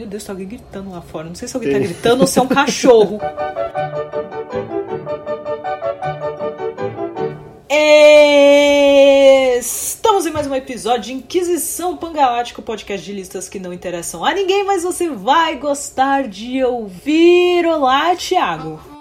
Meu Deus, tá alguém gritando lá fora. Não sei se alguém tá gritando ou se é um cachorro. Estamos em mais um episódio de Inquisição Pangalática, podcast de listas que não interessam a ninguém, mas você vai gostar de ouvir. Olá, Thiago.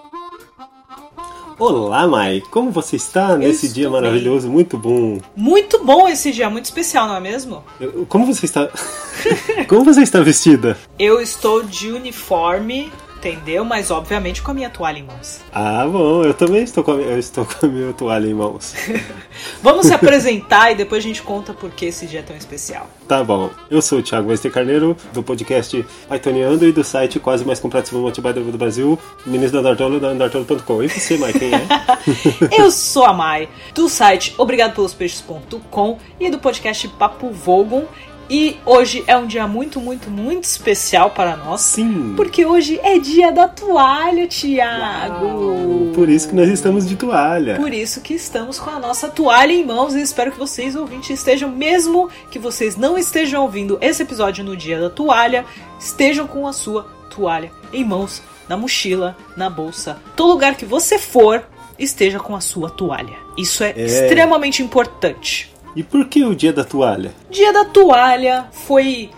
Olá, Mai. Como você está nesse estou dia bem. maravilhoso? Muito bom. Muito bom esse dia, muito especial, não é mesmo? Como você está? Como você está vestida? Eu estou de uniforme, entendeu? Mas obviamente com a minha toalha em mãos. Ah, bom. Eu também estou com a, minha- eu estou com a minha toalha em mãos. Vamos se apresentar e depois a gente conta por que esse dia é tão especial. Tá bom. Eu sou o Thiago Wester Carneiro, do podcast Pythoniando e do site quase mais completo do Brasil, ministro da Andartolo, da Andartolo.com. E você, Mai, quem é? Eu sou a Mai, do site obrigadopelospeixes.com e do podcast Papo Vogon. E hoje é um dia muito, muito, muito especial para nós. Sim. Porque hoje é dia da toalha, Tiago. Por isso que nós estamos de toalha. Por isso que estamos com a nossa toalha em mãos e espero que vocês, ouvintes, estejam, mesmo que vocês não estejam ouvindo esse episódio no dia da toalha, estejam com a sua toalha em mãos, na mochila, na bolsa, todo lugar que você for, esteja com a sua toalha. Isso é, É. extremamente importante. E por que o dia da toalha? Dia da toalha foi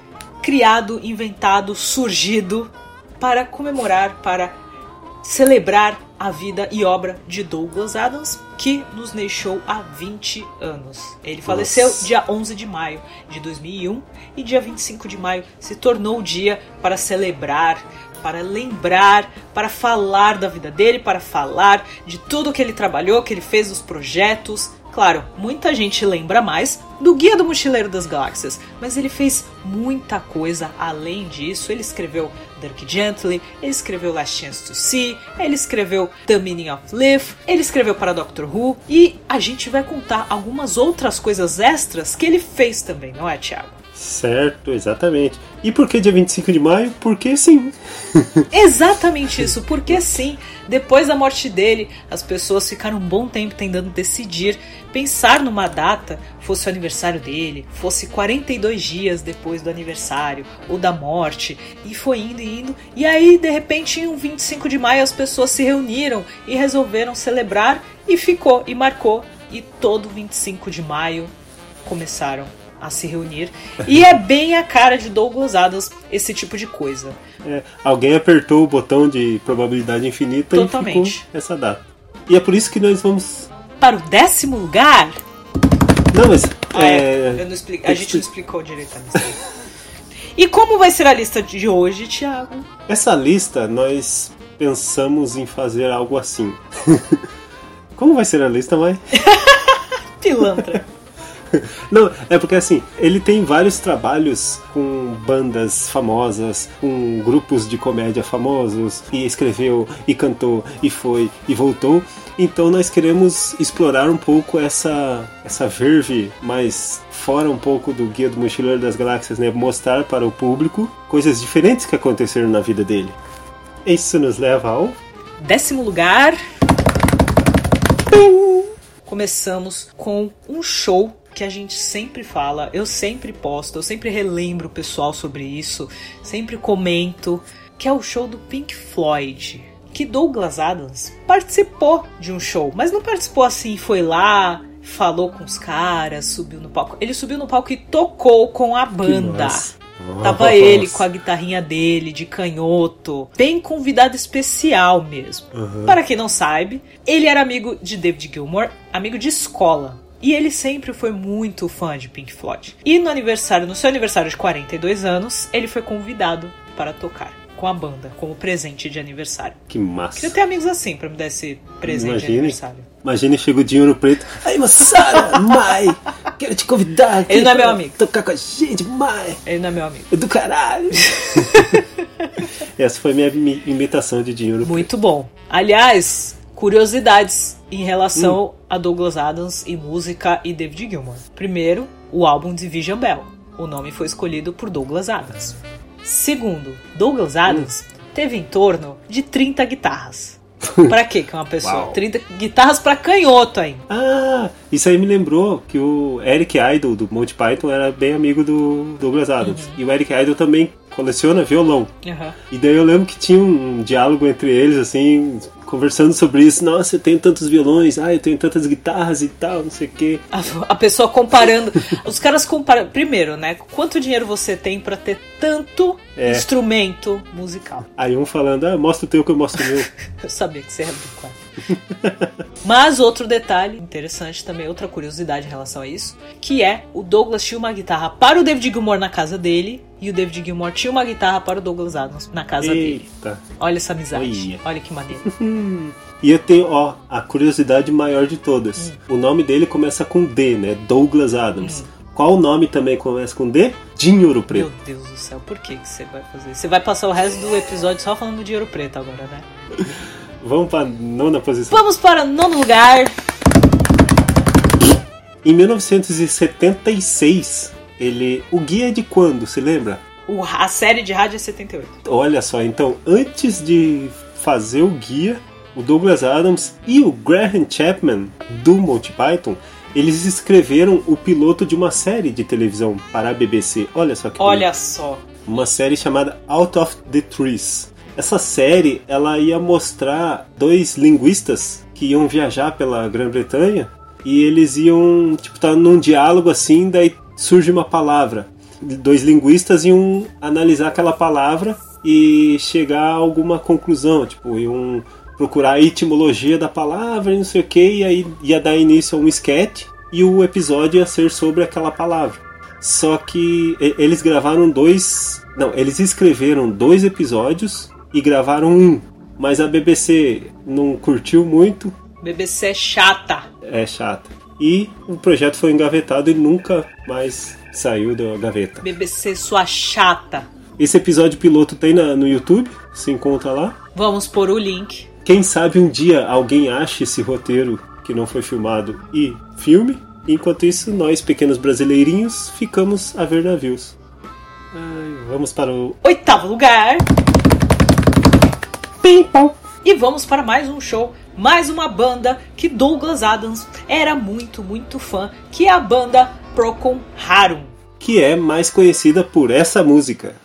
criado, inventado, surgido para comemorar, para celebrar a vida e obra de Douglas Adams, que nos deixou há 20 anos. Ele faleceu Nossa. dia 11 de maio de 2001 e dia 25 de maio se tornou o dia para celebrar, para lembrar, para falar da vida dele, para falar de tudo que ele trabalhou, que ele fez, os projetos. Claro, muita gente lembra mais do Guia do Mochileiro das Galáxias, mas ele fez muita coisa além disso. Ele escreveu Dirk Gently, ele escreveu Last Chance to See, ele escreveu The Meaning of Life, ele escreveu para Doctor Who e a gente vai contar algumas outras coisas extras que ele fez também, não é, Thiago? Certo, exatamente. E por que dia 25 de maio? Porque sim. Exatamente isso, porque sim, depois da morte dele, as pessoas ficaram um bom tempo tentando decidir, pensar numa data, fosse o aniversário dele, fosse 42 dias depois do aniversário ou da morte, e foi indo e indo, e aí de repente em um 25 de maio as pessoas se reuniram e resolveram celebrar e ficou e marcou, e todo 25 de maio começaram a se reunir. E é bem a cara de Douglas Adams esse tipo de coisa. É, alguém apertou o botão de probabilidade infinita Totalmente. e ficou essa data. E é por isso que nós vamos. Para o décimo lugar? Não, mas. Ah, é, é, eu não expli- tem A que gente não expli- explicou direito a lista. E como vai ser a lista de hoje, Thiago? Essa lista nós pensamos em fazer algo assim. Como vai ser a lista, mãe? Pilantra. Não, é porque assim, ele tem vários trabalhos com bandas famosas, com grupos de comédia famosos, e escreveu, e cantou, e foi, e voltou. Então nós queremos explorar um pouco essa, essa verve mais fora um pouco do Guia do Mochileiro das Galáxias, né? Mostrar para o público coisas diferentes que aconteceram na vida dele. Isso nos leva ao Décimo lugar. Começamos com um show que a gente sempre fala, eu sempre posto, eu sempre relembro o pessoal sobre isso, sempre comento, que é o show do Pink Floyd. Que Douglas Adams participou de um show, mas não participou assim, foi lá, falou com os caras, subiu no palco. Ele subiu no palco e tocou com a banda. Tava Nossa. ele com a guitarrinha dele, de canhoto. Bem convidado especial mesmo. Uhum. Para quem não sabe, ele era amigo de David Gilmour, amigo de escola. E ele sempre foi muito fã de Pink Floyd. E no aniversário, no seu aniversário de 42 anos, ele foi convidado para tocar com a banda, como presente de aniversário. Que massa. Queria ter amigos assim para me dar esse presente de Imagine. aniversário. Imagina, chega o dinheiro preto. Aí, moçada, Mai, quero te convidar. aqui Ele não é meu amigo. Tocar com a gente, Mai. Ele não é meu amigo. É do caralho. Essa foi minha mi- imitação de dinheiro Muito bom. Aliás, curiosidades em relação a Douglas Adams e música e David Gilmour. Primeiro, o álbum Division Bell. O nome foi escolhido por Douglas Adams. Segundo, Douglas Adams teve em torno de 30 guitarras. Pra quê que uma pessoa? Uau. 30 guitarras pra canhoto ainda. Ah, isso aí me lembrou que o Eric Idle do Monty Python era bem amigo do Douglas Adams. Uhum. E o Eric Idle também coleciona violão. Aham. E daí eu lembro que tinha um diálogo entre eles, assim, conversando sobre isso. Nossa, eu tenho tantos violões, ah, eu tenho tantas guitarras e tal, não sei o quê. A, a pessoa comparando. Os caras comparam. Primeiro, né? Quanto dinheiro você tem pra ter tanto É. instrumento musical? Aí um falando, ah, mostra o teu que eu mostro o meu. Eu sabia que você ia quase. Mas outro detalhe interessante também, outra curiosidade em relação a isso, que é o Douglas tinha uma guitarra para o David Gilmour na casa dele e o David Gilmour tinha uma guitarra para o Douglas Adams na casa dele. Eita. Olha essa amizade. Olha. Olha que maneiro. E eu tenho, ó, a curiosidade maior de todas. O nome dele começa com D, né? Douglas Adams. Qual o nome também começa com D? Dinho Ouro Preto. Meu Deus do céu, por que, que você vai fazer? Você vai passar o resto do episódio só falando de ouro preto agora, né? Vamos pra nona posição. Vamos para o nono lugar. Em 1976, ele. O guia é de quando, se lembra? O- a série de rádio é 78. Olha só, então, antes de fazer o guia, o Douglas Adams e o Graham Chapman do Monty Python, eles escreveram o piloto de uma série de televisão para a BBC. Olha só que bonito. Olha só. uma série chamada Out of the Trees. Essa série ela ia mostrar dois linguistas que iam viajar pela Grã-Bretanha e eles iam tipo estar num diálogo assim, daí surge uma palavra. Dois linguistas iam analisar aquela palavra e chegar a alguma conclusão, tipo, iam procurar a etimologia da palavra e não sei o que, e aí ia dar início a um sketch e o episódio ia ser sobre aquela palavra. Só que eles gravaram dois. Não, eles escreveram dois episódios e gravaram um. Mas a BBC não curtiu muito, BBC é chata. é chata. E o projeto foi engavetado e nunca mais saiu da gaveta. BBC sua chata. Esse episódio piloto tem na- no YouTube, se encontra lá. Vamos pôr o link. Quem sabe um dia alguém ache esse roteiro que não foi filmado e filme. Enquanto isso, nós, pequenos brasileirinhos, ficamos a ver navios. Ai, vamos para o Oitavo lugar. Pim pom. E vamos para mais um show, mais uma banda que Douglas Adams era muito, muito fã, que é a banda Procon Harum. que é mais conhecida por essa música.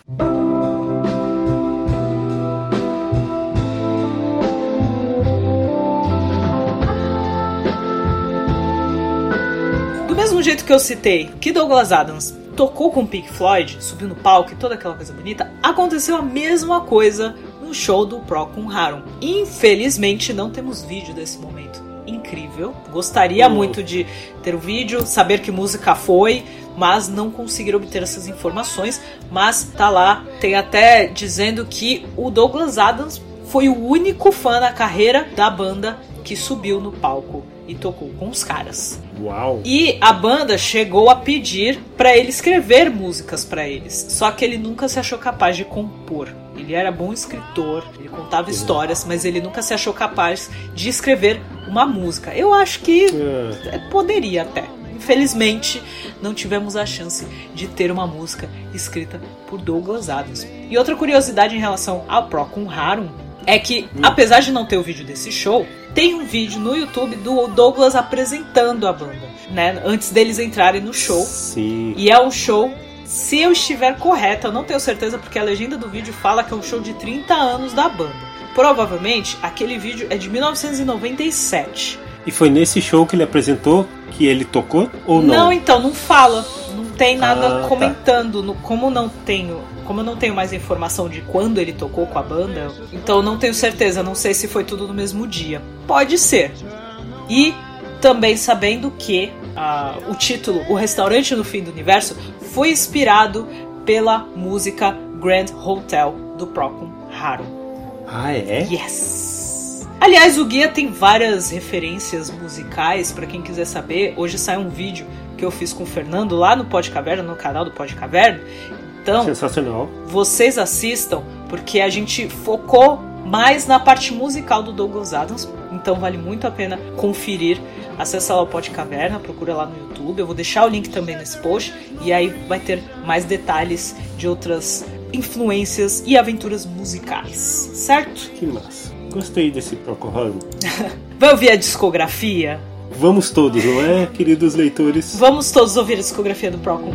Do mesmo jeito que eu citei que Douglas Adams tocou com Pink Floyd, subiu no palco e toda aquela coisa bonita, aconteceu a mesma coisa no show do Procon Harum. Infelizmente não temos vídeo desse momento. Incrível. Gostaria muito de ter o vídeo, saber que música foi, mas não conseguiram obter essas informações. Mas tá lá, tem até dizendo que o Douglas Adams foi o único fã na carreira da banda que subiu no palco e tocou com os caras. Uau! E a banda chegou a pedir pra ele escrever músicas pra eles, só que ele nunca se achou capaz de compor. Ele era bom escritor, ele contava histórias, mas ele nunca se achou capaz de escrever uma música. Eu acho que Ah, é, poderia até. Infelizmente, não tivemos a chance de ter uma música escrita por Douglas Adams. E outra curiosidade em relação ao Procon Harum é que, apesar de não ter o vídeo desse show, tem um vídeo no YouTube do Douglas apresentando a banda, né? Antes deles entrarem no show. Sim. E é um show, se eu estiver correta, eu não tenho certeza porque a legenda do vídeo fala que é um show de 30 anos da banda. Provavelmente aquele vídeo é de 1997. E foi nesse show que ele apresentou que ele tocou ou não? então, não fala. Não tem nada Ah, tá. comentando. No- como não tenho. Como eu não tenho mais informação de quando ele tocou com a banda, então eu não tenho certeza. Não sei se foi tudo no mesmo dia. Pode ser. E também sabendo que ah, o título O Restaurante no Fim do Universo foi inspirado pela música Grand Hotel do Procon Harum. Ah, é? Yes! Aliás, o guia tem várias referências musicais para quem quiser saber. Hoje sai um vídeo que eu fiz com o Fernando lá no Pod Caverna, no canal do Pod Caverna. Então, Sensacional. vocês assistam, porque a gente focou mais na parte musical do Douglas Adams. Então vale muito a pena conferir acessa lá o Pod Caverna, procura lá no YouTube. Eu vou deixar o link também nesse post e aí vai ter mais detalhes de outras influências e aventuras musicais, certo? Que massa. Gostei desse Procurando. vai ouvir a discografia? Vamos todos, não é, queridos leitores? Vamos todos ouvir a discografia do Procon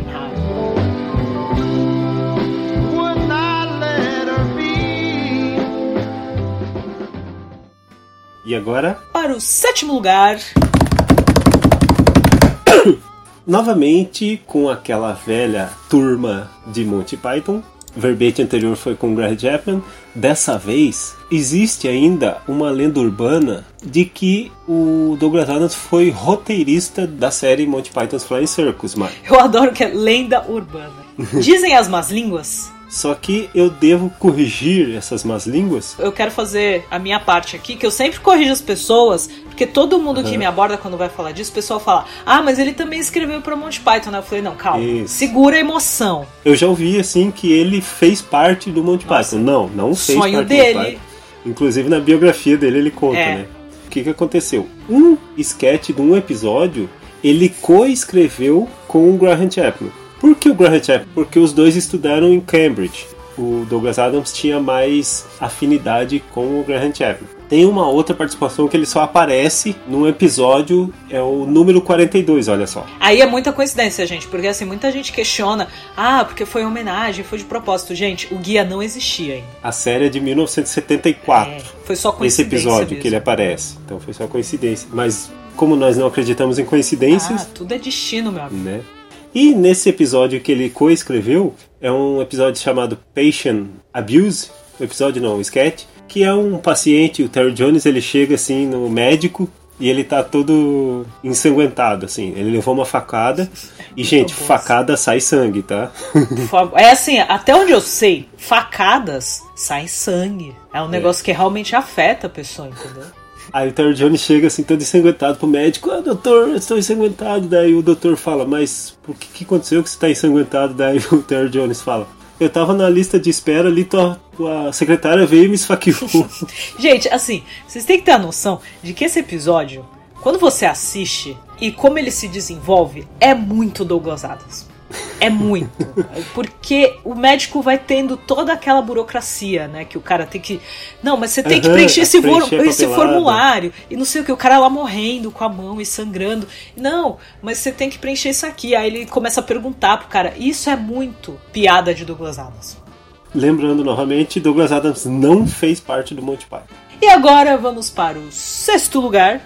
E agora? Para o sétimo lugar. Novamente com aquela velha turma de Monty Python. O verbete anterior foi com Greg Chapman. Dessa vez, existe ainda uma lenda urbana de que o Douglas Adams foi roteirista da série Monty Python's Flying Circus, Mike. Eu adoro que é lenda urbana. Dizem as más línguas só que eu devo corrigir essas más línguas. Eu quero fazer a minha parte aqui, que eu sempre corrijo as pessoas, porque todo mundo uhum. que me aborda quando vai falar disso, o pessoal fala: Ah, mas ele também escreveu para Monty Python, né? Eu falei: Não, calma, Isso. segura a emoção. Eu já ouvi assim que ele fez parte do Monty Nossa. Python. Não, não fez Sonho parte dele. do Monty Python. Inclusive na biografia dele ele conta, é. né? O que, que aconteceu? Um sketch de um episódio ele co-escreveu com o Graham Chapman. Por que o Graham Chapman? Porque os dois estudaram em Cambridge. O Douglas Adams tinha mais afinidade com o Graham Chapman. Tem uma outra participação que ele só aparece num episódio, é o número 42, olha só. Aí é muita coincidência, gente, porque assim, muita gente questiona, ah, porque foi homenagem, foi de propósito. Gente, o guia não existia ainda. A série é de 1974. É, foi só coincidência. Esse episódio mesmo. que ele aparece. Então foi só coincidência. Mas como nós não acreditamos em coincidências. Ah, tudo é destino, meu amigo. Né? E nesse episódio que ele coescreveu, é um episódio chamado Patient Abuse, episódio não, um sketch, que é um paciente, o Terry Jones, ele chega assim no médico e ele tá todo ensanguentado, assim. Ele levou uma facada. E, gente, facada sai sangue, tá? É assim, até onde eu sei, facadas saem sangue. É um é. negócio que realmente afeta a pessoa, entendeu? Aí o Terry Jones chega assim, todo ensanguentado pro médico. Ah, doutor, eu estou ensanguentado. Daí o doutor fala, mas por que, que aconteceu que você está ensanguentado? Daí o Terry Jones fala, eu tava na lista de espera ali, tua, tua secretária veio e me esfaqueou. Gente, assim, vocês têm que ter a noção de que esse episódio, quando você assiste e como ele se desenvolve, é muito Douglas Adams. É muito. Porque o médico vai tendo toda aquela burocracia, né? Que o cara tem que. Não, mas você tem que preencher esse, preencher esse formulário. E não sei o que, o cara lá morrendo com a mão e sangrando. Não, mas você tem que preencher isso aqui. Aí ele começa a perguntar pro cara. Isso é muito piada de Douglas Adams. Lembrando novamente, Douglas Adams não fez parte do Monty Python. E agora vamos para o sexto lugar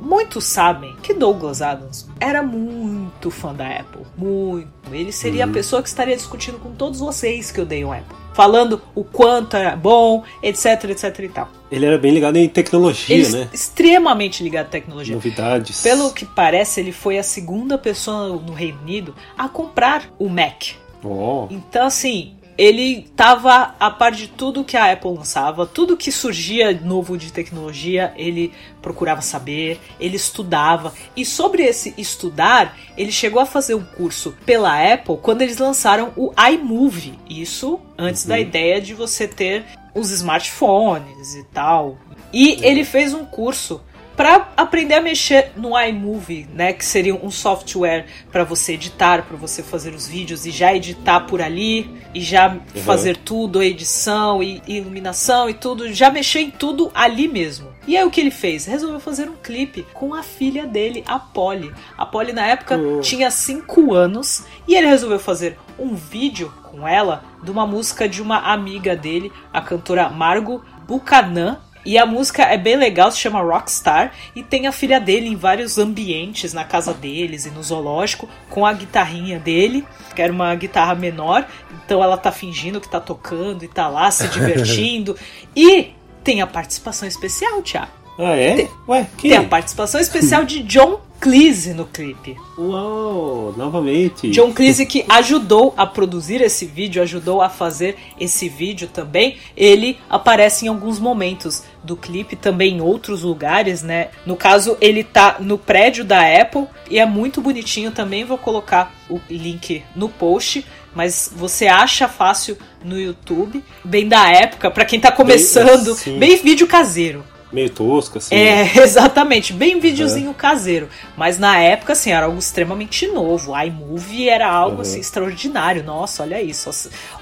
muitos sabem que Douglas Adams era muito fã da Apple. Muito. Ele seria uhum. a pessoa que estaria discutindo com todos vocês que odeiam Apple. Falando o quanto era bom, etc, etc e tal. Ele era bem ligado em tecnologia, ele né? Extremamente ligado à tecnologia. Novidades. Pelo que parece, ele foi a segunda pessoa no Reino Unido a comprar o Mac. Oh. Então, assim, ele estava a par de tudo que a Apple lançava, tudo que surgia novo de tecnologia, ele procurava saber, ele estudava. E sobre esse estudar, ele chegou a fazer um curso pela Apple quando eles lançaram o iMovie. Isso antes uhum. da ideia de você ter os smartphones e tal. E ele fez um curso para aprender a mexer no iMovie, né, que seria um software para você editar, para você fazer os vídeos e já editar por ali e já uhum. fazer tudo, a edição e iluminação e tudo, já mexer em tudo ali mesmo. E aí o que ele fez? Resolveu fazer um clipe com a filha dele, a Polly. A Polly na época uhum. tinha 5 anos e ele resolveu fazer um vídeo com ela de uma música de uma amiga dele, a cantora Margot Buchanan, e a música é bem legal, se chama Rockstar, e tem a filha dele em vários ambientes, na casa deles e no zoológico, com a guitarrinha dele, que era uma guitarra menor, então ela tá fingindo que tá tocando e tá lá se divertindo. e tem a participação especial, Thiago. Ah, é? Tem, Ué, que? tem a participação especial de John Cleese no clipe. Uau, novamente. John Cleese que ajudou a produzir esse vídeo, ajudou a fazer esse vídeo também. Ele aparece em alguns momentos do clipe, também em outros lugares, né? No caso, ele tá no prédio da Apple e é muito bonitinho também. Vou colocar o link no post mas você acha fácil no YouTube, bem da época, para quem tá começando, bem, bem vídeo caseiro meio tosco, assim. É, exatamente. Bem videozinho é. caseiro. Mas na época, assim, era algo extremamente novo. A iMovie era algo, uhum. assim, extraordinário. Nossa, olha isso.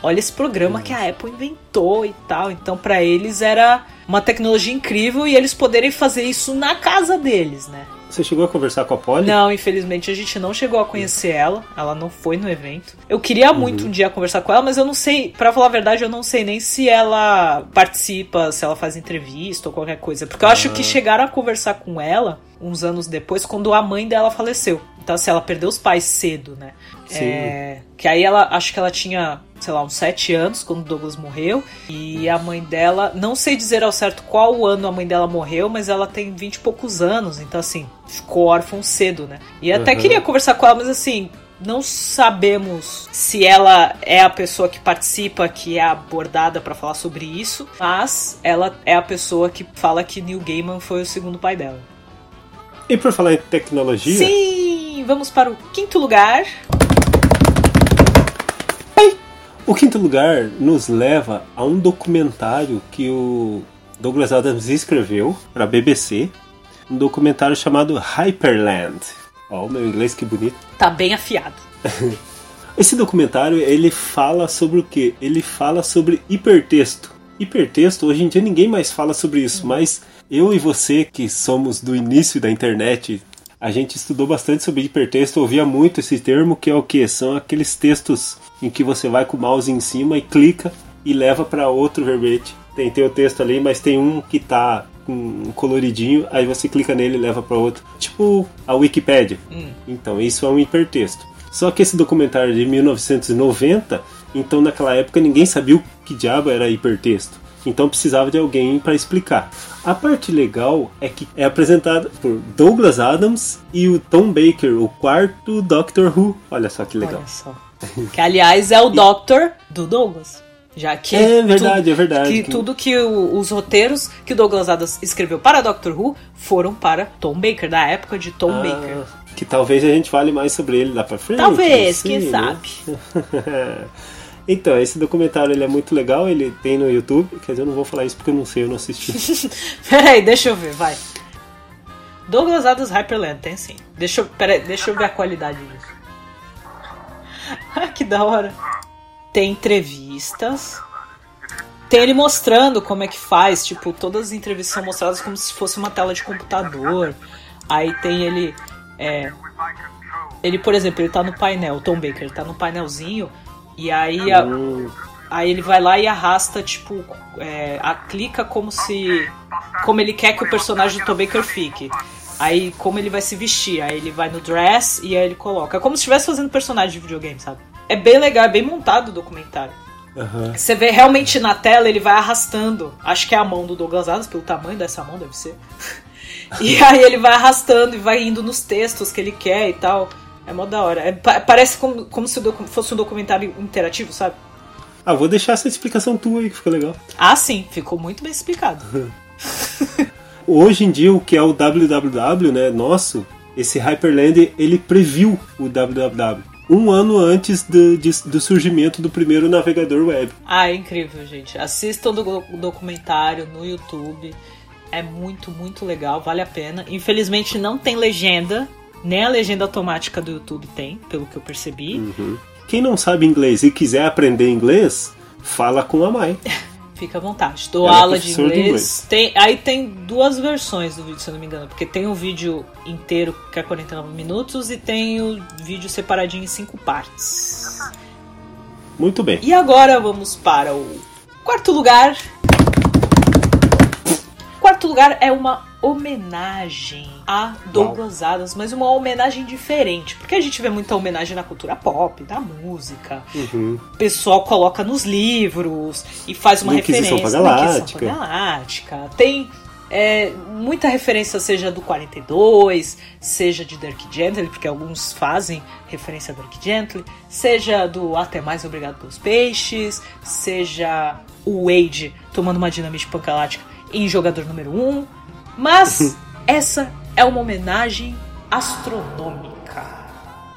Olha esse programa uhum. que a Apple inventou e tal. Então, para eles era uma tecnologia incrível e eles poderem fazer isso na casa deles, né? Você chegou a conversar com a Polly? Não, infelizmente a gente não chegou a conhecer ela. Ela não foi no evento. Eu queria muito Uhum. um dia conversar com ela, mas eu não sei, pra falar a verdade, eu não sei nem se ela participa, se ela faz entrevista ou qualquer coisa. Porque eu acho Ah. que chegaram a conversar com ela uns anos depois, quando a mãe dela faleceu. Então, assim, ela perdeu os pais cedo, né? Sim. É, que aí ela, acho que ela tinha, sei lá, uns sete anos quando o Douglas morreu. E a mãe dela, não sei dizer ao certo qual ano a mãe dela morreu, mas ela tem vinte e poucos anos. Então, assim, ficou órfão cedo, né? E até Uhum. queria conversar com ela, mas assim. Não sabemos se ela é a pessoa que participa, que é abordada pra falar sobre isso, mas ela é a pessoa que fala que Neil Gaiman foi o segundo pai dela. E por falar em tecnologia, Sim, vamos para o quinto lugar. o quinto lugar nos leva a um documentário que o Douglas Adams escreveu para a BBC, um documentário chamado Hyperland. Ó, o meu inglês que bonito. Tá bem afiado. Esse documentário ele fala sobre o que? Ele fala sobre hipertexto. Hipertexto, hoje em dia ninguém mais fala sobre isso, mas eu e você que somos do início da internet, a gente estudou bastante sobre hipertexto, ouvia muito esse termo que é o que? São aqueles textos em que você vai com o mouse em cima e clica e leva para outro verbete. Tem teu texto ali, mas tem um que tá um coloridinho, aí você clica nele e leva para outro. Tipo a Wikipédia. Então, isso é um hipertexto. Só que esse documentário de 1990, então naquela época ninguém sabia o que diabo era hipertexto. Então precisava de alguém para explicar. A parte legal é que é apresentada por Douglas Adams e o Tom Baker, o quarto Doctor Who. Olha só que legal. Só. Que, aliás, é o Doctor do Douglas. Já que. É verdade, tu- é verdade. Que tudo que o- os roteiros que o Douglas Adams escreveu para Doctor Who foram para Tom Baker, da época de Tom Ah, Baker. que talvez a gente fale mais sobre ele lá pra frente. Talvez, sei, quem né? sabe. então, esse documentário ele é muito legal, ele tem no YouTube. Quer dizer, eu não vou falar isso porque eu não sei, eu não assisti. Peraí, deixa eu ver, vai. Douglas Adams Hyperland, tem sim. Deixa eu, peraí, deixa eu ver a qualidade disso. Ah, que da hora. Tem entrevistas. Tem ele mostrando como é que faz. Tipo, todas as entrevistas são mostradas como se fosse uma tela de computador. Aí tem ele. É, ele, por exemplo, ele tá no painel, o Tom Baker, ele tá no painelzinho. E aí a, Aí ele vai lá e arrasta, tipo, é, a clica como se. Como ele quer que o personagem do Tom Baker fique. Aí como ele vai se vestir. Aí ele vai no dress e aí ele coloca. É como se estivesse fazendo personagem de videogame, sabe? É bem legal, é bem montado o documentário. aham. Você vê realmente na tela, ele vai arrastando. Acho que é a mão do Douglas Adams, pelo tamanho dessa mão, deve ser. E aí ele vai arrastando e vai indo nos textos que ele quer e tal. É mó da hora. É, pa- parece como, como se fosse um documentário interativo, sabe? Ah, vou deixar essa explicação tua aí que ficou legal. Ah, sim, ficou muito bem explicado. Hoje em dia, o que é o www, né, nosso, esse Hyperland, ele previu o www. Um ano antes do, de- do surgimento do primeiro navegador web. Ah, é incrível, gente. Assistam o documentário no YouTube. É muito, muito legal, vale a pena. Infelizmente não tem legenda, nem a legenda automática do YouTube tem, pelo que eu percebi. Quem não sabe inglês e quiser aprender inglês, fala com a Mai. Fica à vontade. Dou Ela é aula de professora de inglês. inglês. Tem, aí tem duas versões do vídeo, se eu não me engano. Porque tem o vídeo inteiro, que é 49 minutos, e tem o vídeo separadinho em cinco partes. Muito bem. E agora vamos para o quarto lugar. Quarto lugar é uma homenagem a Douglas Adams, mas uma homenagem diferente, porque a gente vê muita homenagem na cultura pop, na música. Uhum. O pessoal coloca nos livros e faz uma Inquisição referência Galáctica. Galáctica. Tem é, muita referência, seja do 42, seja de Dirk Gently, porque alguns fazem referência a Dirk Gently, seja do Até Mais Obrigado pelos Peixes, seja o Wade tomando uma dinamite pancalática em jogador número 1. Mas essa é uma homenagem astronômica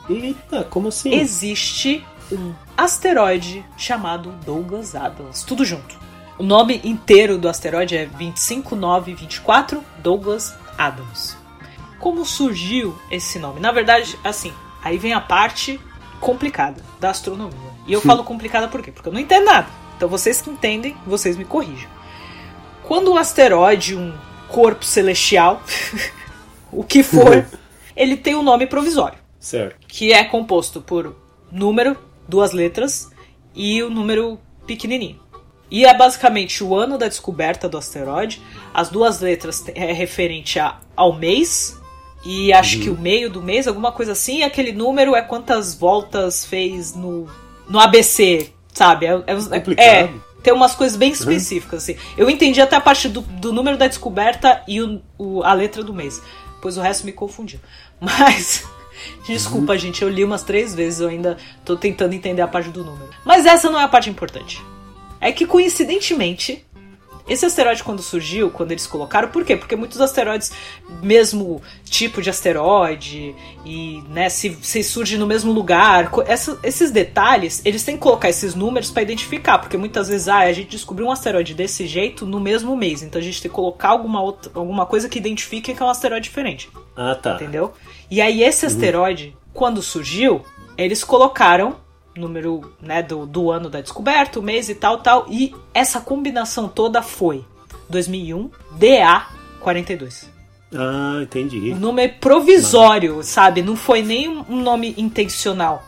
Eita, como assim? existe um asteroide chamado Douglas Adams. Tudo junto. O nome inteiro do asteroide é 25924 Douglas Adams. Como surgiu esse nome? Na verdade, assim, aí vem a parte complicada da astronomia. E eu falo complicada por quê? Porque eu não entendo nada. Então vocês que entendem, vocês me corrijam. Quando o asteroide, um corpo celestial, o que for, ele tem um nome provisório. Certo. Que é composto por número, duas letras e o número pequenininho. E é basicamente o ano da descoberta do asteroide. As duas letras é referente a, ao mês. E acho uhum. que o meio do mês, alguma coisa assim. E aquele número é quantas voltas fez no, no ABC, sabe? É, é, é tem umas coisas bem uhum. específicas, uhum. assim. Eu entendi até a parte do, do número da descoberta e o, o, a letra do mês. Pois o resto me confundiu. Mas. Desculpa, uhum. gente, eu li umas três vezes, eu ainda tô tentando entender a parte do número. Mas essa não é a parte importante é que coincidentemente esse asteroide, quando surgiu, quando eles colocaram, por quê? Porque muitos asteroides, mesmo tipo de asteroide, e né, se, se surge no mesmo lugar, essa, esses detalhes, eles têm que colocar esses números para identificar, porque muitas vezes ah, a gente descobriu um asteroide desse jeito no mesmo mês, então a gente tem que colocar alguma, outra, alguma coisa que identifique que é um asteroide diferente. Ah, tá. Entendeu? E aí esse uhum. asteroide, uhum. quando surgiu, eles colocaram número né, do, do ano da descoberta, o mês e tal, tal. E essa combinação toda foi 2001 DA 42. Ah, entendi. O nome é provisório, sabe? Não foi nem um nome intencional.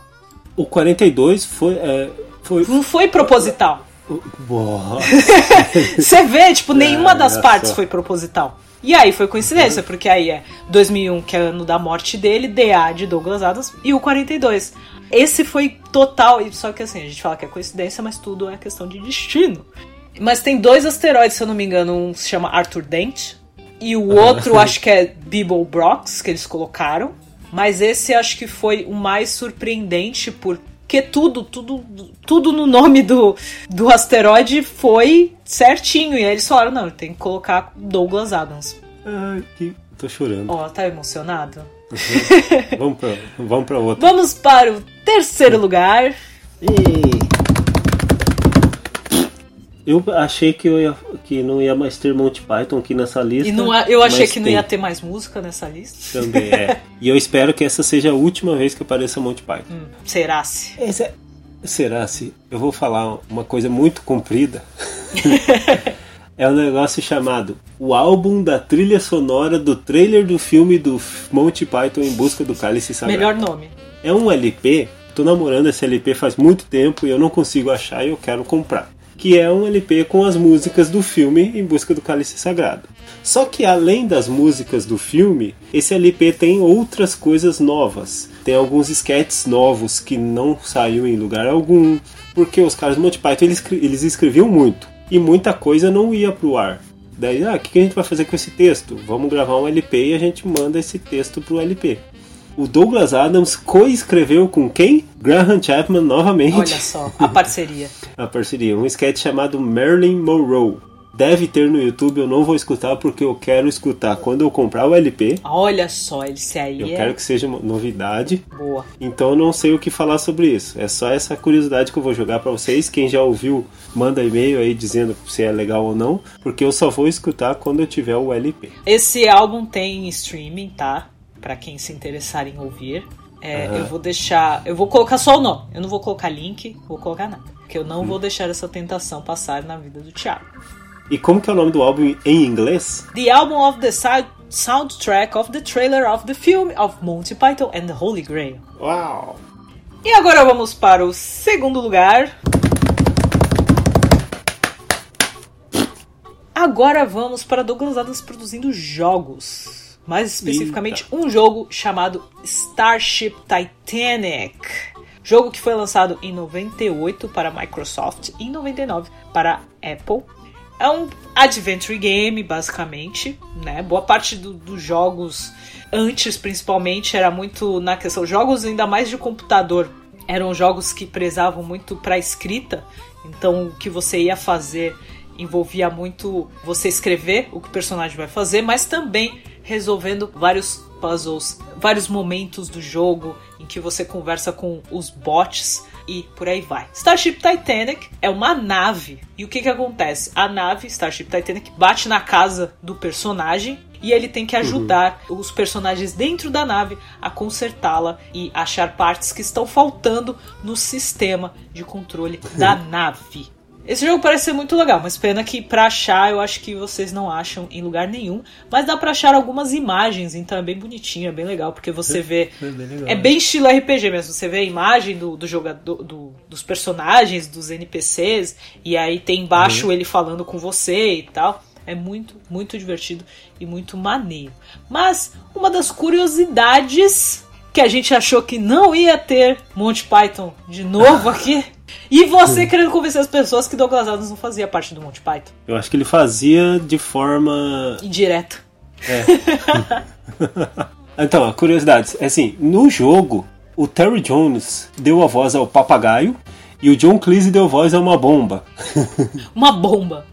O 42 foi. É, foi... Não foi proposital. Você vê, tipo, nenhuma é, das partes só. foi proposital. E aí foi coincidência, porque aí é 2001, que é ano da morte dele, DA de Douglas Adams, e o 42. Esse foi total. Só que assim, a gente fala que é coincidência, mas tudo é questão de destino. Mas tem dois asteroides, se eu não me engano. Um se chama Arthur Dent. E o outro acho que é Beeble Brox, que eles colocaram. Mas esse acho que foi o mais surpreendente, porque tudo, tudo, tudo no nome do, do asteroide foi certinho. E aí eles falaram, não, tem que colocar Douglas Adams. Ai, que... Tô chorando. Ó, tá emocionado? Uhum. vamos, pra, vamos pra outra. Vamos para o terceiro lugar. E... Eu achei que, eu ia, que não ia mais ter Monty Python aqui nessa lista. E não, eu achei que tem. não ia ter mais música nessa lista. Também é. e eu espero que essa seja a última vez que apareça Monty Python. Hum, será-se? É... Será-se? Eu vou falar uma coisa muito comprida. é um negócio chamado o álbum da trilha sonora do trailer do filme do Monty Python em busca do cálice sagrado. Melhor nome. É um LP, tô namorando esse LP faz muito tempo e eu não consigo achar e eu quero comprar. Que é um LP com as músicas do filme Em Busca do Cálice Sagrado. Só que além das músicas do filme, esse LP tem outras coisas novas. Tem alguns sketches novos que não saiu em lugar algum, porque os caras do Monty Python eles, eles escreviam muito e muita coisa não ia pro ar. Daí, ah, o que a gente vai fazer com esse texto? Vamos gravar um LP e a gente manda esse texto pro LP. O Douglas Adams co-escreveu com quem? Graham Chapman novamente. Olha só, a parceria. a parceria. Um sketch chamado Marilyn Monroe deve ter no YouTube, eu não vou escutar porque eu quero escutar quando eu comprar o LP. Olha só, esse aí Eu é... quero que seja uma novidade. Boa. Então eu não sei o que falar sobre isso. É só essa curiosidade que eu vou jogar para vocês. Quem já ouviu, manda e-mail aí dizendo se é legal ou não, porque eu só vou escutar quando eu tiver o LP. Esse álbum tem streaming, tá? Para quem se interessar em ouvir. É. Eu vou deixar. Eu vou colocar só o nome. Eu não vou colocar link, vou colocar nada. Porque eu não hum. vou deixar essa tentação passar na vida do Thiago. E como que é o nome do álbum em inglês? The album of the soundtrack of the trailer of the film of Monty Python and the Holy Grail. Uau! E agora vamos para o segundo lugar. Agora vamos para Douglas Adams produzindo jogos. Mais especificamente, Eita. um jogo chamado Starship Titanic. Jogo que foi lançado em 98 para Microsoft e em 99 para Apple é um adventure game, basicamente, né? Boa parte do, dos jogos, antes principalmente, era muito na questão. Jogos ainda mais de computador eram jogos que prezavam muito para escrita, então o que você ia fazer envolvia muito você escrever o que o personagem vai fazer, mas também resolvendo vários puzzles, vários momentos do jogo em que você conversa com os bots e por aí vai. Starship Titanic é uma nave. E o que que acontece? A nave Starship Titanic bate na casa do personagem e ele tem que ajudar uhum. os personagens dentro da nave a consertá-la e achar partes que estão faltando no sistema de controle da nave. Esse jogo parece ser muito legal, mas pena que pra achar eu acho que vocês não acham em lugar nenhum. Mas dá pra achar algumas imagens, então é bem bonitinho, é bem legal, porque você vê. É bem legal, É bem estilo RPG mesmo. Você vê a imagem do, do jogador, do- dos personagens, dos NPCs, e aí tem embaixo ele falando com você e tal. É muito, muito divertido e muito maneiro. Mas uma das curiosidades que a gente achou que não ia ter Monty Python de novo aqui. E você querendo convencer as pessoas que Douglas Adams não fazia parte do Monty Python. Eu acho que ele fazia de forma. Indireta. Então, curiosidades. É assim, no jogo, o Terry Jones deu a voz ao papagaio e o John Cleese deu voz a uma bomba. Uma bomba.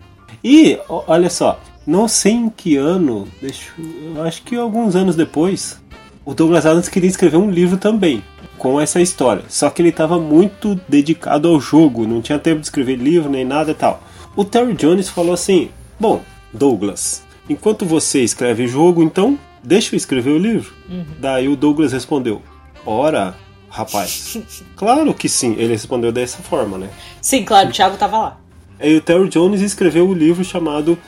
E, olha só, não sei em que ano, deixa, eu acho que alguns anos depois, o Douglas Adams queria escrever um livro também com essa história. Só que ele estava muito dedicado ao jogo, não tinha tempo de escrever livro nem nada e tal. O Terry Jones falou assim: Bom, Douglas, enquanto você escreve jogo, então deixa eu escrever o livro. Daí o Douglas respondeu: Ora, rapaz, claro que sim. Ele respondeu dessa forma, né? Sim, claro, o Thiago tava lá. Aí o Terry Jones escreveu o livro chamado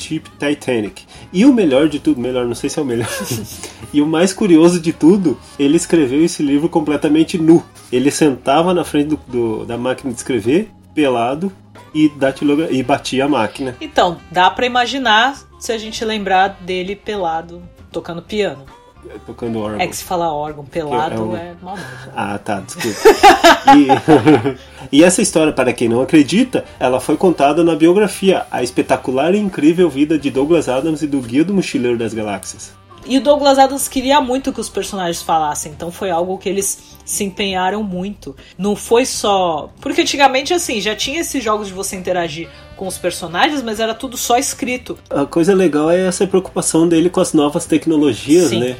Starship Titanic. E o melhor de tudo, melhor, não sei se é o melhor. e o mais curioso de tudo, ele escreveu esse livro completamente nu. Ele sentava na frente do, do- da máquina de escrever, pelado, e, datilogra- e batia a máquina. Então, dá pra imaginar se a gente lembrar dele pelado, tocando piano. Tocando órgão. É que se falar órgão pelado É um- é mal mesmo. Ah, tá, desculpa. e, e essa história, para quem não acredita, ela foi contada na biografia A Espetacular e Incrível Vida de Douglas Adams e do Guia do Mochileiro das Galáxias. E o Douglas Adams queria muito que os personagens falassem, então foi algo que eles se empenharam muito. Não foi só. Porque antigamente, assim, já tinha esses jogos de você interagir com os personagens, mas era tudo só escrito. A coisa legal é essa preocupação dele com as novas tecnologias, Sim. né?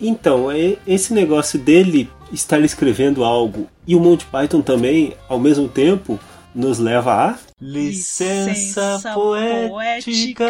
Então, é esse negócio dele estar escrevendo algo e o Monty Python também, ao mesmo tempo, nos leva a Licença poética.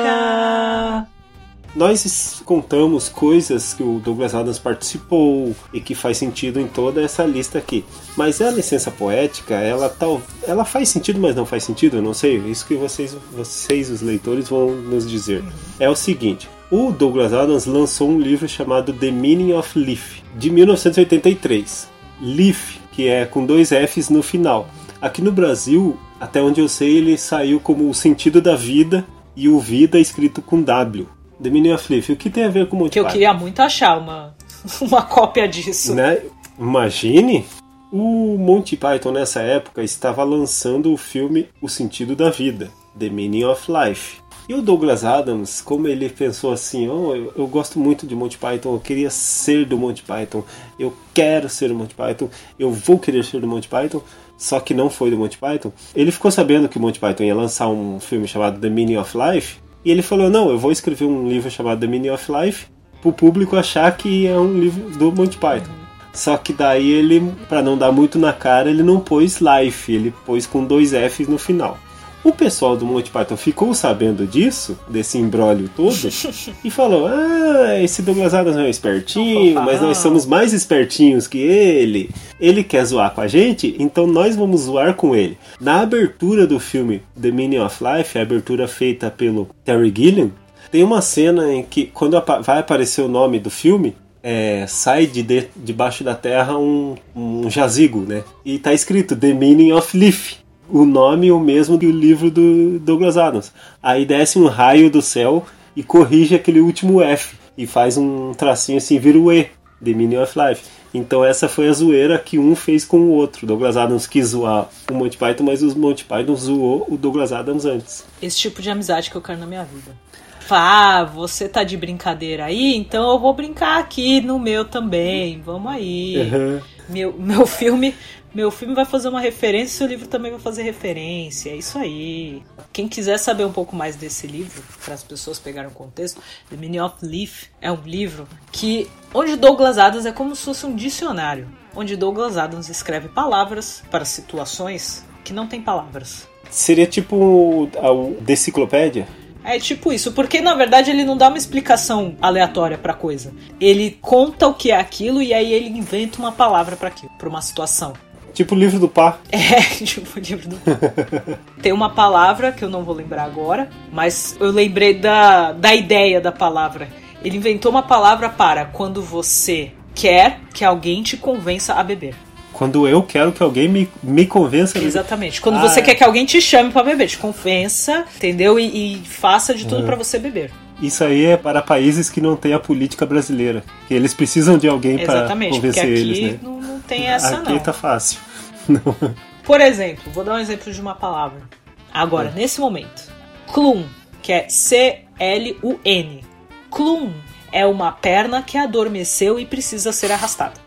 Nós es- contamos coisas que o Douglas Adams participou e que faz sentido em toda essa lista aqui. Mas a licença poética, ela tal, ela faz sentido, mas não faz sentido, eu não sei. Isso que vocês, vocês os leitores vão nos dizer. É o seguinte: o Douglas Adams lançou um livro chamado The Meaning of Leaf, de 1983. Leaf, que é com dois Fs no final. Aqui no Brasil, até onde eu sei, ele saiu como o sentido da vida e o vida escrito com W. The Meaning of Leaf. O que tem a ver com o Monty Que eu queria muito achar uma, uma cópia disso. Né? Imagine o Monty Python nessa época estava lançando o filme O Sentido da Vida, The Meaning of Life. E o Douglas Adams, como ele pensou assim, oh, eu, eu gosto muito de Monty Python, eu queria ser do Monty Python, eu quero ser do Monty Python, eu vou querer ser do Monty Python, só que não foi do Monty Python. Ele ficou sabendo que o Monty Python ia lançar um filme chamado The Meaning of Life, e ele falou, não, eu vou escrever um livro chamado The Meaning of Life, pro público achar que é um livro do Monty Python. Só que daí ele, pra não dar muito na cara, ele não pôs life, ele pôs com dois Fs no final. O pessoal do Monty Python ficou sabendo disso, desse embrólio todo, e falou: Ah, esse Douglas Adams é um espertinho, mas nós somos mais espertinhos que ele. Ele quer zoar com a gente, então nós vamos zoar com ele. Na abertura do filme The Meaning of Life, a abertura feita pelo Terry Gilliam, tem uma cena em que, quando vai aparecer o nome do filme, é, sai de, de- debaixo da terra um, um jazigo, né? E tá escrito The Meaning of Leaf. O nome é o mesmo do livro do Douglas Adams. Aí desce um raio do céu e corrige aquele último F. E faz um tracinho assim, vira o E. The Meaning of Life. Então essa foi a zoeira que um fez com o outro. Douglas Adams quis zoar o Monty Python, mas o Monty Python zoou o Douglas Adams antes. Esse tipo de amizade que eu quero na minha vida. Fala, ah, você tá de brincadeira aí, então eu vou brincar aqui no meu também. Vamos aí. Meu, meu filme, meu filme vai fazer uma referência, seu livro também vai fazer referência. É isso aí. Quem quiser saber um pouco mais desse livro, para as pessoas pegarem o contexto, The Meaning of Leaf é um livro que onde Douglas Adams é como se fosse um dicionário, onde Douglas Adams escreve palavras para situações que não tem palavras. Seria tipo a Deciclopédia? É tipo isso, porque na verdade ele não dá uma explicação aleatória pra coisa. Ele conta o que é aquilo e aí ele inventa uma palavra pra aquilo, pra uma situação. Tipo o livro do Pá. É, tipo o livro do Tem uma palavra que eu não vou lembrar agora, mas eu lembrei da, da ideia da palavra. Ele inventou uma palavra para quando você quer que alguém te convença a beber. Quando eu quero que alguém me, me convença a beber. Exatamente. Quando Ah, você é. quer que alguém te chame pra beber, te convença, entendeu? E, e faça de tudo Uhum. pra você beber. Isso aí é para países que não têm a política brasileira. Que eles precisam de alguém para convencer eles, né? não tem essa Aqui não. tá fácil. Por exemplo, vou dar um exemplo de uma palavra. Agora, É. nesse momento. Clum, que é C-L-U-N. Clum é uma perna que adormeceu e precisa ser arrastada.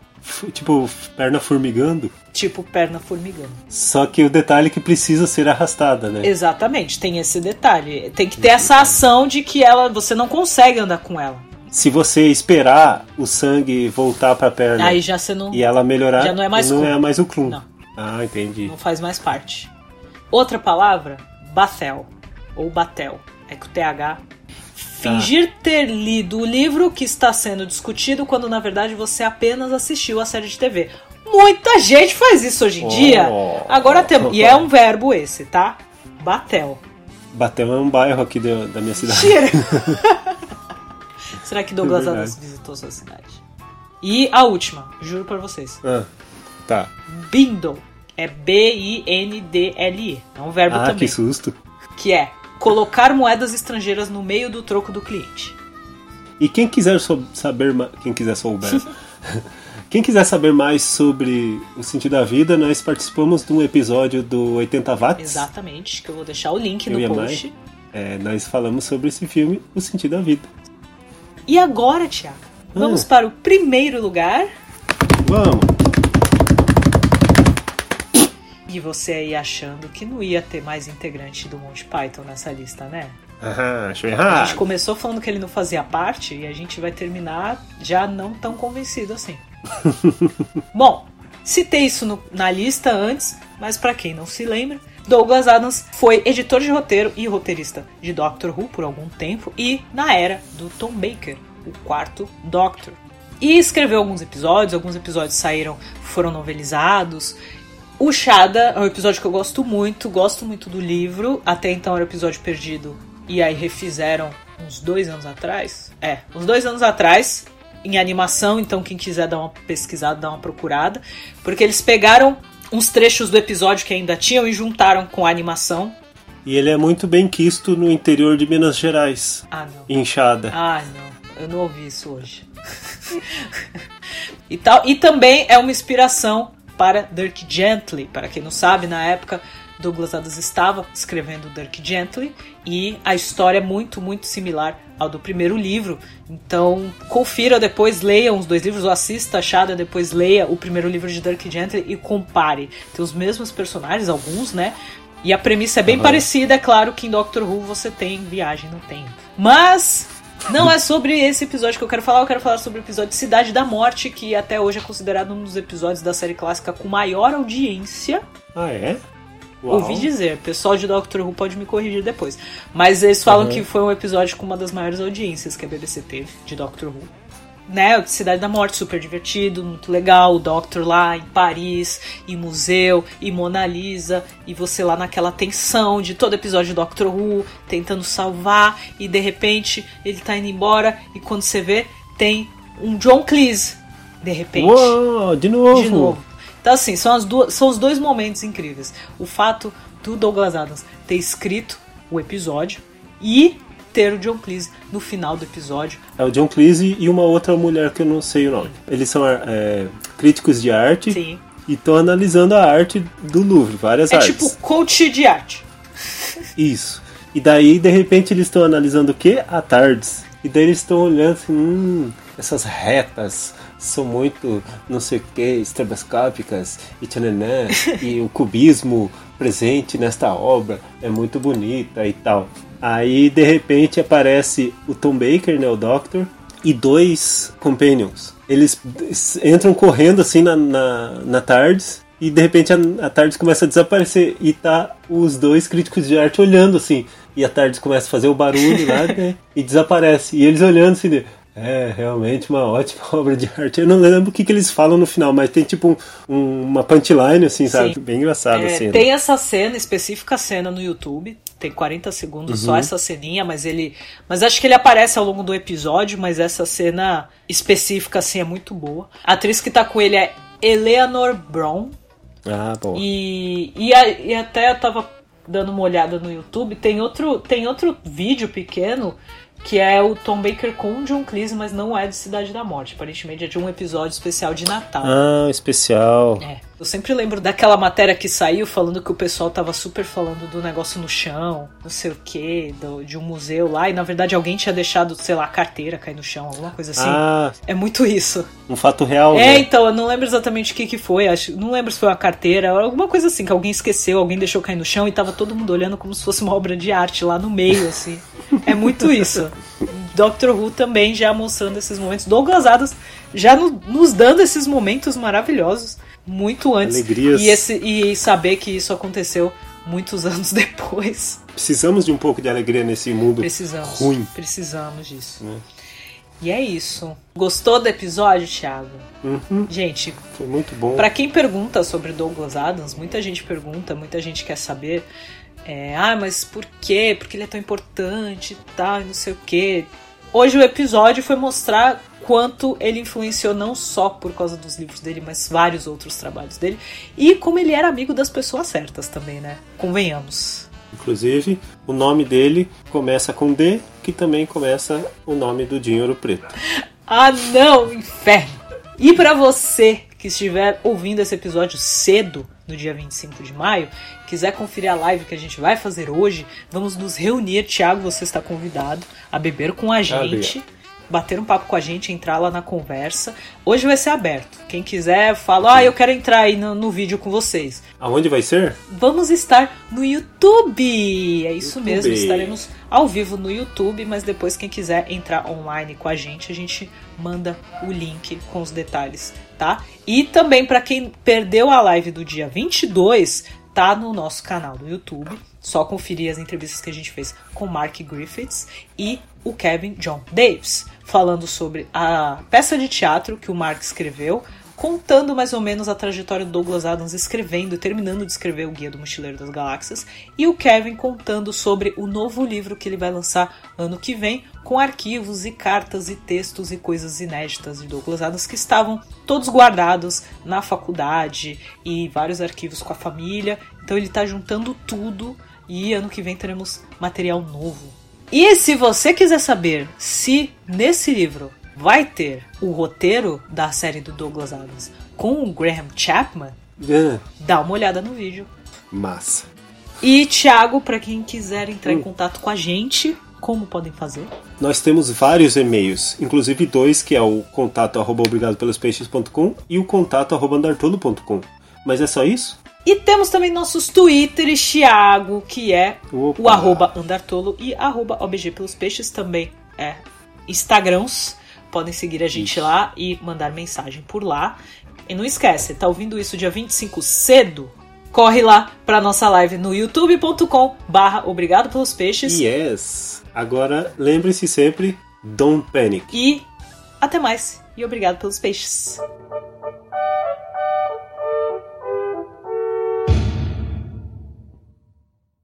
Tipo, perna formigando. Tipo perna formigando. Só que o detalhe é que precisa ser arrastada, né? Exatamente, tem esse detalhe. Tem que ter essa ação de que ela você não consegue andar com ela. Se você esperar o sangue voltar pra perna Aí já você não, e ela melhorar, Já não é mais não clum. é mais o clum. Não. Ah, entendi. não faz mais parte. Outra palavra, Batel. Ou Batel. É com TH. Fingir ter lido o livro que está sendo discutido quando na verdade você apenas assistiu a série de TV. Muita gente faz isso hoje em dia. Oh. Agora temos. E é um verbo esse, tá? Batel. Batel é um bairro aqui da, da minha cidade. Mentira! Será que Douglas É. Adams visitou sua cidade? E a última, juro pra vocês. Ah, tá. Bindle. É B-I-N-D-L-E. É um verbo Ah, também. que susto. que é colocar moedas estrangeiras no meio do troco do cliente. E quem quiser saber, quem quiser souber, quem quiser saber mais sobre o sentido da vida, nós participamos de um episódio do 80 watts. Exatamente, que eu vou deixar o link Eu no post. É, nós falamos sobre esse filme, O Sentido da Vida. E agora, Tiago, vamos para o primeiro lugar. Vamos! E você aí achando que não ia ter mais integrante do Monty Python nessa lista, né? Aham, achou A errado. gente começou falando que ele não fazia parte e a gente vai terminar já não tão convencido assim. Bom, citei isso no- na lista antes, mas pra quem não se lembra, Douglas Adams foi editor de roteiro e roteirista de Doctor Who por algum tempo e na era do Tom Baker, o quarto Doctor. E escreveu alguns episódios, alguns episódios saíram, foram novelizados. O Shada é um episódio que eu gosto muito, gosto muito do livro. Até então era o episódio perdido. E aí refizeram uns dois anos atrás. É, uns dois anos atrás, em animação. Então, quem quiser dar uma pesquisada, dar uma procurada. Porque eles pegaram uns trechos do episódio que ainda tinham e juntaram com a animação. E ele é muito bem quisto no interior de Minas Gerais. Ah, não. Inchada. Ah, não. Eu não ouvi isso hoje. e, tal. e também é uma inspiração para Dirk Gently. Para quem não sabe, na época Douglas Adams estava escrevendo Dirk Gently e a história é muito, muito similar ao do primeiro livro. Então, confira depois, leia os dois livros, ou assista a Shada, depois leia o primeiro livro de Dirk Gently e compare. Tem os mesmos personagens, alguns, né? E a premissa é bem Aham. parecida, é claro que em Doctor Who você tem viagem no tempo. Mas não é sobre esse episódio que eu quero falar, eu quero falar sobre o episódio Cidade da Morte, que até hoje é considerado um dos episódios da série clássica com maior audiência. Ah, é? Uau. Ouvi dizer, o pessoal de Doctor Who pode me corrigir depois. Mas eles falam Uhum. que foi um episódio com uma das maiores audiências que a BBC teve de Doctor Who. Né, Cidade da Morte, super divertido, muito legal, o Doctor lá em Paris, e museu, e Mona Lisa, e você lá naquela tensão de todo episódio de Doctor Who, tentando salvar, e de repente ele tá indo embora, e quando você vê, tem um John Cleese, de repente. Uou, de novo. De novo. Então, assim, são, as duas, são os dois momentos incríveis. O fato do Douglas Adams ter escrito o episódio e ter o John Cleese no final do episódio. É o John Cleese e uma outra mulher que eu não sei o nome. Eles são é, críticos de arte Sim. e estão analisando a arte do Louvre, várias É artes. tipo coach de arte. Isso. E daí, de repente, eles estão analisando o quê? A Tardes. E daí eles estão olhando assim, hum, essas retas são muito, não sei o que, estroboscópicas e tchananã, e o cubismo presente nesta obra é muito bonita e tal. Aí, de repente, aparece o Tom Baker, né, o Doctor, e dois companions. Eles entram correndo assim na, na, na Tardes e de repente a, a Tardes começa a desaparecer e tá os dois críticos de arte olhando assim. E a Tardes começa a fazer o barulho lá né, e desaparece. E eles olhando assim, de, É, realmente uma ótima obra de arte. Eu não lembro o que, que eles falam no final, mas tem tipo um, um, uma punchline, assim, sabe? Sim. Bem engraçado É, a cena. tem essa cena, específica cena no YouTube. Tem 40 segundos só essa ceninha, mas ele. Mas acho que ele aparece ao longo do episódio, mas essa cena específica, assim, é muito boa. A atriz que tá com ele é Eleanor Brown. Ah, bom. E, e, a- e até eu tava dando uma olhada no YouTube, tem outro, tem outro vídeo pequeno que é o Tom Baker com o John Cleese, mas não é de Cidade da Morte. Aparentemente é de um episódio especial de Natal. Ah, especial. É. Eu sempre lembro daquela matéria que saiu falando que o pessoal tava super falando do negócio no chão, não sei o que, de um museu lá, e na verdade alguém tinha deixado, sei lá, a carteira cair no chão, alguma coisa assim. Ah, É muito isso. um fato real, É, né? então, eu não lembro exatamente o que, que foi. Acho, não lembro se foi uma carteira, alguma coisa assim, que alguém esqueceu, alguém deixou cair no chão e tava todo mundo olhando como se fosse uma obra de arte lá no meio, assim. É muito isso. Doctor Who também já mostrando esses momentos. Douglas Adams já no- nos dando esses momentos maravilhosos, muito antes. Alegrias. E, esse, e saber que isso aconteceu muitos anos depois. Precisamos de um pouco de alegria nesse mundo Precisamos. ruim. Precisamos disso. Né? E é isso. Gostou do episódio, Thiago? Uhum, Gente, foi muito bom. Pra quem pergunta sobre Douglas Adams, muita gente pergunta, muita gente quer saber. é, ah, mas por quê? Porque ele é tão importante e tal, e não sei o quê. Hoje o episódio foi mostrar quanto ele influenciou não só por causa dos livros dele, mas vários outros trabalhos dele. E como ele era amigo das pessoas certas também, né? Convenhamos. Inclusive, o nome dele começa com D, que também começa o nome do Dinho Ouro Preto. Ah, não, inferno! E pra você que estiver ouvindo esse episódio cedo, no dia 25 de maio, quiser conferir a live que a gente vai fazer hoje, vamos nos reunir. Tiago, você está convidado a beber com a gente. Bater um papo com a gente, entrar lá na conversa. Hoje vai ser aberto. Quem quiser, fala, ah, eu quero entrar aí no, no vídeo com vocês. Aonde vai ser? Vamos estar no YouTube! É isso YouTube. mesmo, estaremos ao vivo no YouTube, mas depois quem quiser entrar online com a gente, a gente manda o link com os detalhes, tá? E também para quem perdeu a live do dia 22, tá no nosso canal do YouTube. Só conferir as entrevistas que a gente fez com Mark Griffiths e o Kevin John Davis, falando sobre a peça de teatro que o Mark escreveu, contando mais ou menos a trajetória do Douglas Adams escrevendo e terminando de escrever o Guia do Mochileiro das Galáxias, e o Kevin contando sobre o novo livro que ele vai lançar ano que vem, com arquivos e cartas e textos e coisas inéditas de Douglas Adams que estavam todos guardados na faculdade e vários arquivos com a família. Então ele está juntando tudo e ano que vem teremos material novo. E se você quiser saber se nesse livro vai ter o roteiro da série do Douglas Adams com o Graham Chapman, Ah, dá uma olhada no vídeo. massa. E Thiago, para quem quiser entrar em contato com a gente, como podem fazer? Nós temos vários e-mails, inclusive dois, que é o contato arroba obrigadopelospeixes.com e o contato arroba andartolo.com. Mas é só isso? E temos também nossos twitters, Thiago, que é Opa. o arroba andartolo e arroba obg pelos peixes também é Instagrams. Podem seguir a gente lá e mandar mensagem por lá. E não esquece, tá ouvindo isso dia 25 cedo? Corre lá pra nossa live no youtube.com barra obrigado pelos peixes. Yes! Agora, lembre-se sempre, don't panic. E até mais. E obrigado pelos peixes.